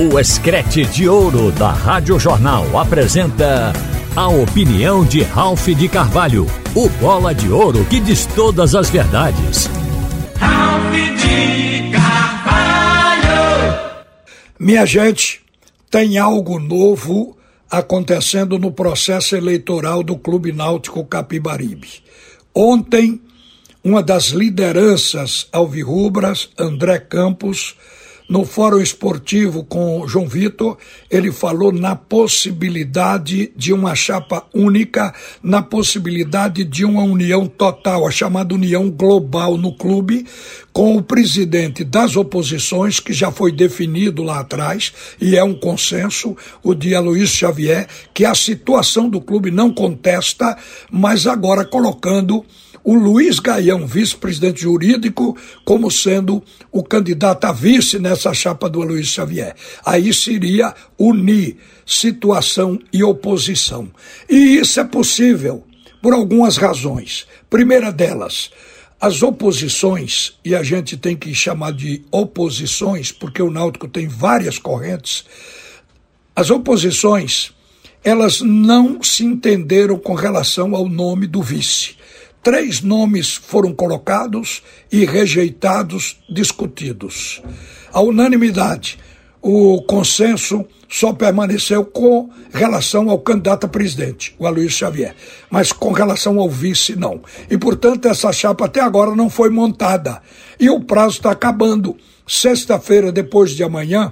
O Escrete de Ouro da Rádio Jornal apresenta a opinião de Ralph de Carvalho, o bola de ouro que diz todas as verdades. Ralph de Carvalho! Minha gente, tem algo novo acontecendo no processo eleitoral do Clube Náutico Capibaribe. Ontem, uma das lideranças alvirrubras, André Campos, no Fórum Esportivo com João Vitor, ele falou na possibilidade de uma chapa única, na possibilidade de uma união total, a chamada união global no clube, com o presidente das oposições, que já foi definido lá atrás, e é um consenso, o de Aloysio Xavier, que a situação do clube não contesta, mas agora colocando o Luiz Gaião, vice-presidente jurídico, como sendo o candidato a vice nessa chapa do Luiz Xavier. Aí seria unir situação e oposição. E isso é possível por algumas razões. Primeira delas, as oposições, e a gente tem que chamar de oposições, porque o Náutico tem várias correntes, as oposições, elas não se entenderam com relação ao nome do vice. Três nomes foram colocados e rejeitados, discutidos. A unanimidade, o consenso só permaneceu com relação ao candidato a presidente, o Aloysio Xavier, mas com relação ao vice, não. E, portanto, essa chapa até agora não foi montada. E o prazo está acabando. Sexta-feira, depois de amanhã,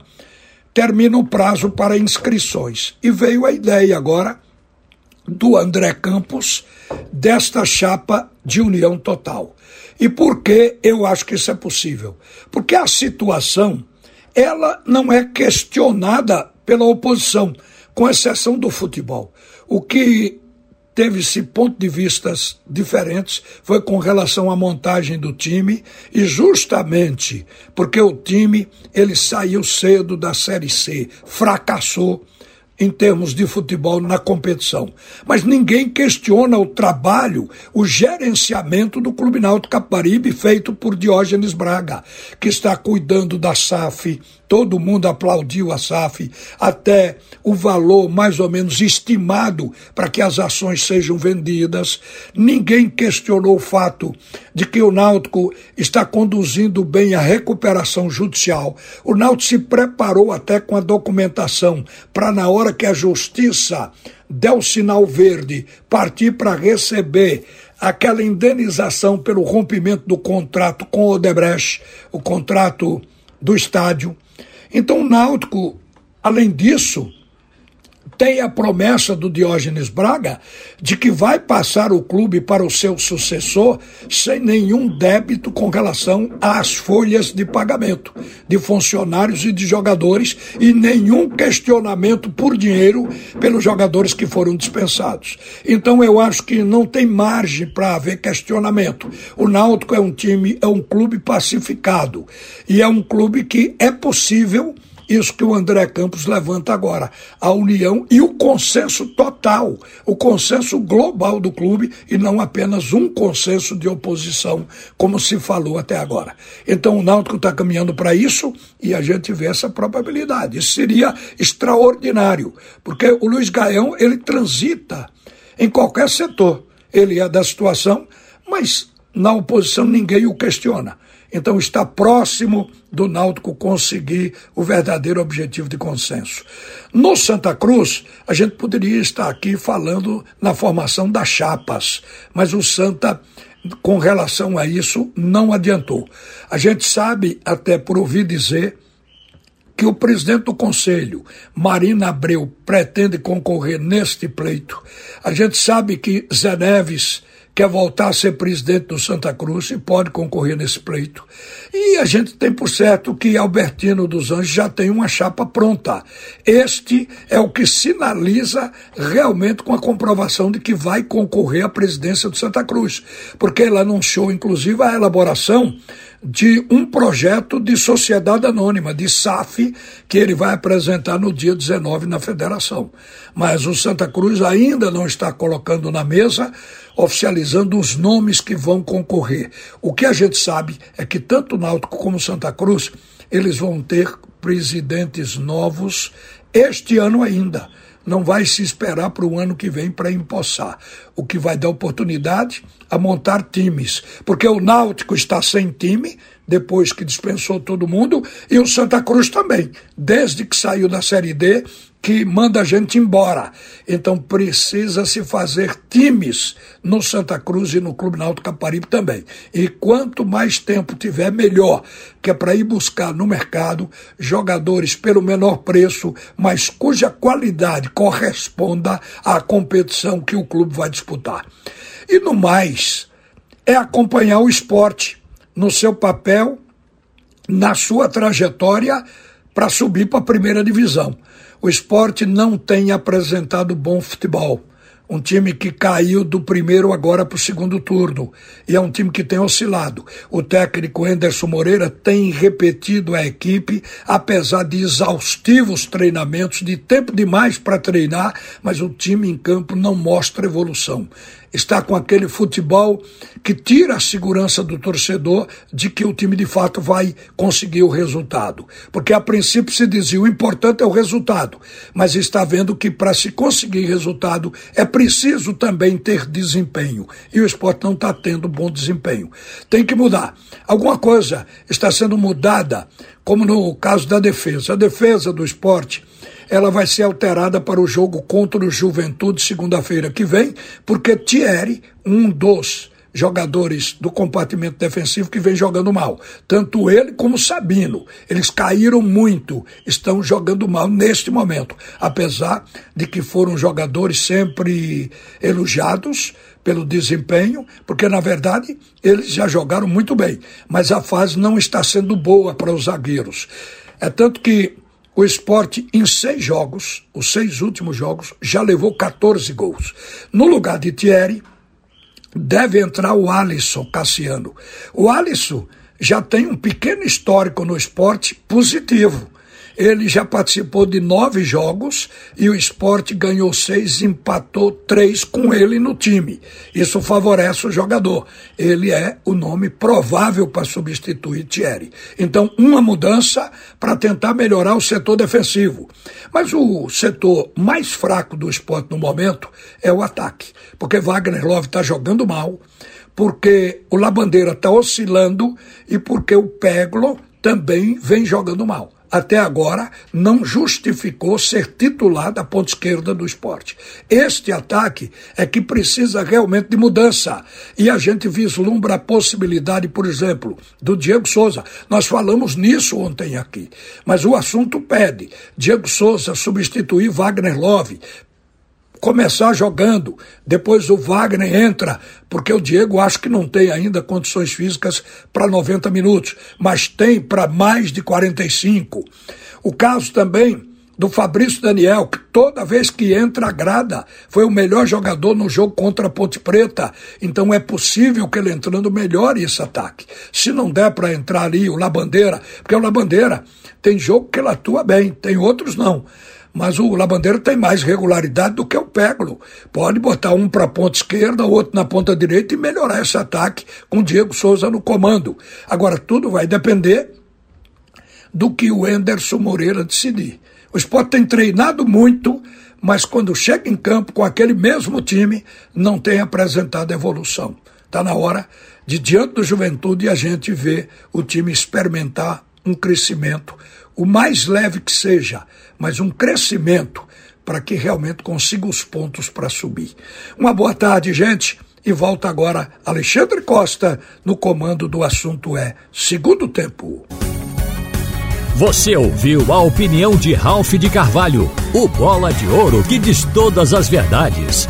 termina o prazo para inscrições. E veio a ideia agora do André Campos desta chapa de união total. E por que eu acho que isso é possível? Porque a situação ela não é questionada pela oposição, com exceção do futebol. O que teve-se ponto de vistas diferentes foi com relação à montagem do time e justamente porque o time ele saiu cedo da Série C, fracassou em termos de futebol na competição. Mas ninguém questiona o trabalho, o gerenciamento do Clube Náutico Caparibe feito por Diógenes Braga, que está cuidando da SAF, todo mundo aplaudiu a SAF, até o valor mais ou menos estimado para que as ações sejam vendidas. Ninguém questionou o fato de que o Náutico está conduzindo bem a recuperação judicial. O Náutico se preparou até com a documentação para na hora que a justiça der o sinal verde, partir para receber aquela indenização pelo rompimento do contrato com o Odebrecht, o contrato do estádio. Então o Náutico, além disso, tem a promessa do Diógenes Braga de que vai passar o clube para o seu sucessor sem nenhum débito com relação às folhas de pagamento de funcionários e de jogadores e nenhum questionamento por dinheiro pelos jogadores que foram dispensados. Então eu acho que não tem margem para haver questionamento. O Náutico é um time, é um clube pacificado e é um clube que é possível isso que o André Campos levanta agora, a união e o consenso total, o consenso global do clube e não apenas um consenso de oposição, como se falou até agora. Então o Náutico está caminhando para isso e a gente vê essa probabilidade. Isso seria extraordinário, porque o Luiz Gaião, ele transita em qualquer setor. Ele é da situação, mas na oposição ninguém o questiona. Então está próximo do Náutico conseguir o verdadeiro objetivo de consenso. No Santa Cruz, a gente poderia estar aqui falando na formação das chapas, mas o Santa com relação a isso não adiantou. A gente sabe até por ouvir dizer que o presidente do conselho, Marina Abreu, pretende concorrer neste pleito. A gente sabe que Zé Neves quer voltar a ser presidente do Santa Cruz e pode concorrer nesse pleito. E a gente tem por certo que Albertino dos Anjos já tem uma chapa pronta. Este é o que sinaliza realmente com a comprovação de que vai concorrer à presidência do Santa Cruz, porque ele anunciou inclusive a elaboração de um projeto de sociedade anônima, de SAF, que ele vai apresentar no dia 19 na federação. Mas o Santa Cruz ainda não está colocando na mesa, oficializando os nomes que vão concorrer. O que a gente sabe é que tanto o Náutico como Santa Cruz eles vão ter presidentes novos este ano ainda. Não vai se esperar para o ano que vem para empossar. O que vai dar oportunidade a montar times. Porque o Náutico está sem time, depois que dispensou todo mundo, e o Santa Cruz também, desde que saiu da Série D, que manda a gente embora. Então precisa se fazer times no Santa Cruz e no Clube Náutico Caparibe também. E quanto mais tempo tiver, melhor, que é para ir buscar no mercado jogadores pelo menor preço, mas cuja qualidade corresponda à competição que o clube vai disputar. E no mais, é acompanhar o esporte no seu papel, na sua trajetória para subir para a primeira divisão. O esporte não tem apresentado bom futebol. Um time que caiu do primeiro agora para o segundo turno. E é um time que tem oscilado. O técnico Anderson Moreira tem repetido a equipe, apesar de exaustivos treinamentos, de tempo demais para treinar, mas o time em campo não mostra evolução está com aquele futebol que tira a segurança do torcedor de que o time de fato vai conseguir o resultado. Porque a princípio se dizia o importante é o resultado, mas está vendo que para se conseguir resultado é preciso também ter desempenho. E o esporte não está tendo bom desempenho. Tem que mudar. Alguma coisa está sendo mudada, como no caso da defesa. A defesa do esporte ela vai ser alterada para o jogo contra o Juventude segunda-feira que vem, porque Thierry, um dos jogadores do compartimento defensivo que vem jogando mal. Tanto ele como Sabino. Eles caíram muito, estão jogando mal neste momento. Apesar de que foram jogadores sempre elogiados pelo desempenho, porque na verdade eles já jogaram muito bem, mas a fase não está sendo boa para os zagueiros. É tanto que o esporte, em seis jogos, os seis últimos jogos, já levou 14 gols. No lugar de Thierry, deve entrar o Alisson Cassiano. O Alisson já tem um pequeno histórico no esporte positivo. Ele já participou de nove jogos e o esporte ganhou seis, empatou três com ele no time. Isso favorece o jogador. Ele é o nome provável para substituir Thierry. Então, uma mudança para tentar melhorar o setor defensivo. Mas o setor mais fraco do esporte no momento é o ataque. Porque Wagner Love está jogando mal, porque o Labandeira está oscilando e porque o Peglo também vem jogando mal até agora não justificou ser titular da ponta esquerda do esporte. Este ataque é que precisa realmente de mudança. E a gente vislumbra a possibilidade, por exemplo, do Diego Souza. Nós falamos nisso ontem aqui. Mas o assunto pede Diego Souza substituir Wagner Love, começar jogando, depois o Wagner entra, porque o Diego acho que não tem ainda condições físicas para 90 minutos, mas tem para mais de 45. O caso também do Fabrício Daniel, que toda vez que entra agrada, foi o melhor jogador no jogo contra a Ponte Preta. Então é possível que ele entrando melhore esse ataque. Se não der para entrar ali o Labandeira, porque o Labandeira tem jogo que ele atua bem, tem outros não. Mas o Labandeira tem mais regularidade do que o Peglo. Pode botar um para a ponta esquerda, outro na ponta direita e melhorar esse ataque com Diego Souza no comando. Agora, tudo vai depender do que o Enderson Moreira decidir. O esporte tem treinado muito, mas quando chega em campo com aquele mesmo time, não tem apresentado evolução. Está na hora de, diante do juventude, a gente ver o time experimentar um crescimento, o mais leve que seja, mas um crescimento para que realmente consiga os pontos para subir. Uma boa tarde, gente. E volta agora Alexandre Costa no comando do assunto é Segundo Tempo. Você ouviu a opinião de Ralph de Carvalho, o bola de ouro que diz todas as verdades.